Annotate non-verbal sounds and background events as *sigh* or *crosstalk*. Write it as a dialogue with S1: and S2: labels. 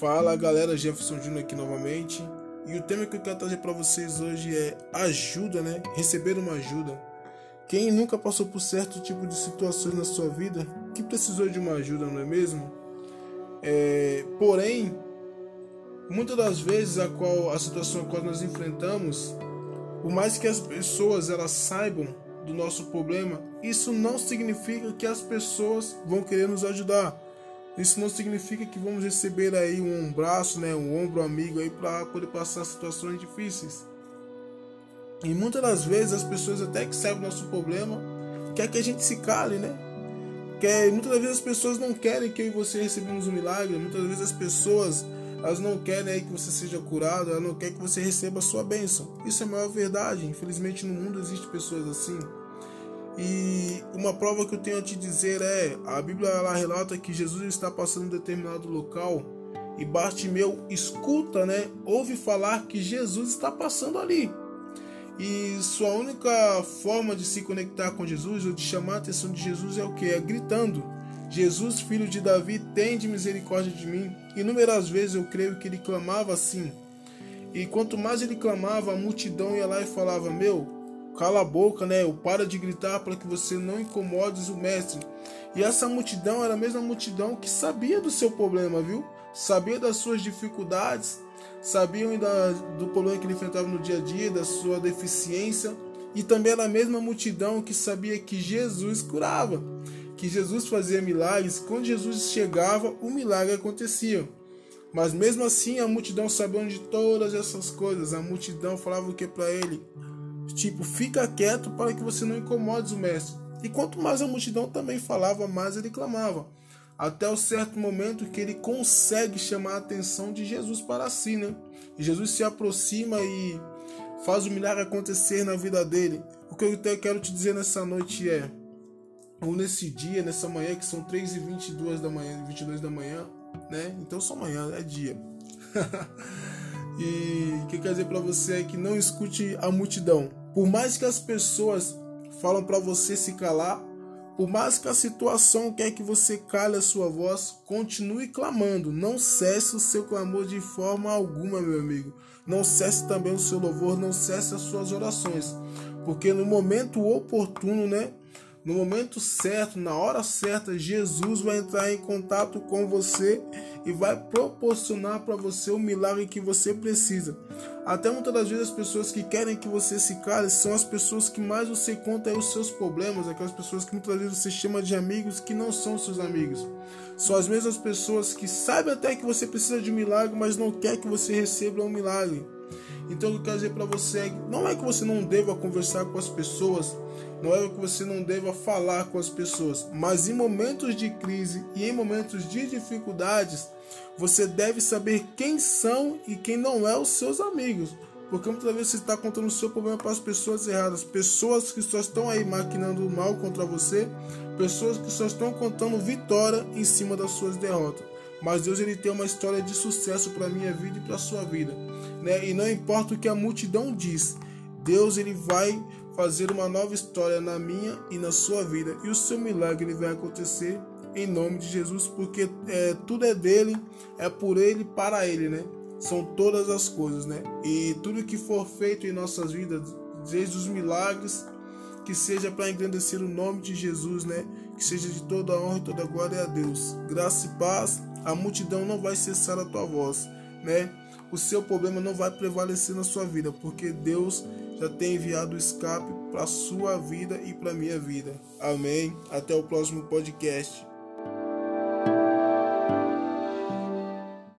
S1: Fala galera, Jefferson Júnior aqui novamente. E o tema que eu quero trazer para vocês hoje é ajuda, né? Receber uma ajuda. Quem nunca passou por certo tipo de situações na sua vida que precisou de uma ajuda, não é mesmo? É, porém, muitas das vezes a qual a situação a qual nós enfrentamos, por mais que as pessoas elas saibam do nosso problema, isso não significa que as pessoas vão querer nos ajudar. Isso não significa que vamos receber aí um braço, né, um ombro amigo aí para poder passar situações difíceis. E muitas das vezes as pessoas até que sabem o nosso problema quer que a gente se cale, né? Quer, muitas das vezes as pessoas não querem que eu e você recebamos um milagre. Muitas vezes as pessoas elas não querem aí que você seja curado, elas não querem que você receba a sua bênção. Isso é a maior verdade. Infelizmente no mundo existe pessoas assim. E uma prova que eu tenho a te dizer é: a Bíblia ela relata que Jesus está passando em determinado local e Bartimeu escuta, né? Ouve falar que Jesus está passando ali. E sua única forma de se conectar com Jesus ou de chamar a atenção de Jesus é o que? É gritando: Jesus, filho de Davi, tende misericórdia de mim. Inúmeras vezes eu creio que ele clamava assim. E quanto mais ele clamava, a multidão ia lá e falava: Meu, cala a boca, né? Ou para de gritar para que você não incomodes o mestre. E essa multidão era a mesma multidão que sabia do seu problema, viu? Sabia das suas dificuldades, sabiam da, do problema que ele enfrentava no dia a dia, da sua deficiência. E também era a mesma multidão que sabia que Jesus curava, que Jesus fazia milagres. Quando Jesus chegava, o milagre acontecia. Mas mesmo assim, a multidão sabia de todas essas coisas. A multidão falava o que para ele? Tipo, fica quieto para que você não incomode o mestre. E quanto mais a multidão também falava, mais ele clamava. Até o certo momento que ele consegue chamar a atenção de Jesus para si, né? E Jesus se aproxima e faz o milagre acontecer na vida dele. O que eu quero te dizer nessa noite é, ou nesse dia, nessa manhã, que são 3 e 22 da manhã, 22 da manhã, né? Então só manhã, é dia. *laughs* e o que quer dizer para você é que não escute a multidão. Por mais que as pessoas falam para você se calar, por mais que a situação quer que você cale a sua voz, continue clamando. Não cesse o seu clamor de forma alguma, meu amigo. Não cesse também o seu louvor, não cesse as suas orações. Porque no momento oportuno, né? No momento certo, na hora certa, Jesus vai entrar em contato com você e vai proporcionar para você o milagre que você precisa. Até muitas das vezes as pessoas que querem que você se cale são as pessoas que mais você conta os seus problemas, aquelas pessoas que muitas vezes você chama de amigos que não são seus amigos. São as mesmas pessoas que sabem até que você precisa de um milagre, mas não quer que você receba um milagre. Então, o que eu quero dizer para você é não é que você não deva conversar com as pessoas, não é que você não deva falar com as pessoas, mas em momentos de crise e em momentos de dificuldades, você deve saber quem são e quem não é os seus amigos. Porque muitas vezes você está contando o seu problema para as pessoas erradas, pessoas que só estão aí maquinando mal contra você, pessoas que só estão contando vitória em cima das suas derrotas. Mas Deus ele tem uma história de sucesso para minha vida e para sua vida, né? E não importa o que a multidão diz, Deus ele vai fazer uma nova história na minha e na sua vida e o seu milagre ele vai acontecer em nome de Jesus, porque é, tudo é dele, é por ele, para ele, né? São todas as coisas, né? E tudo que for feito em nossas vidas, desde os milagres, que seja para engrandecer o nome de Jesus, né? Que seja de toda honra e toda glória a Deus. Graça e paz, a multidão não vai cessar a tua voz, né? O seu problema não vai prevalecer na sua vida, porque Deus já tem enviado o escape para a sua vida e para a minha vida. Amém. Até o próximo podcast.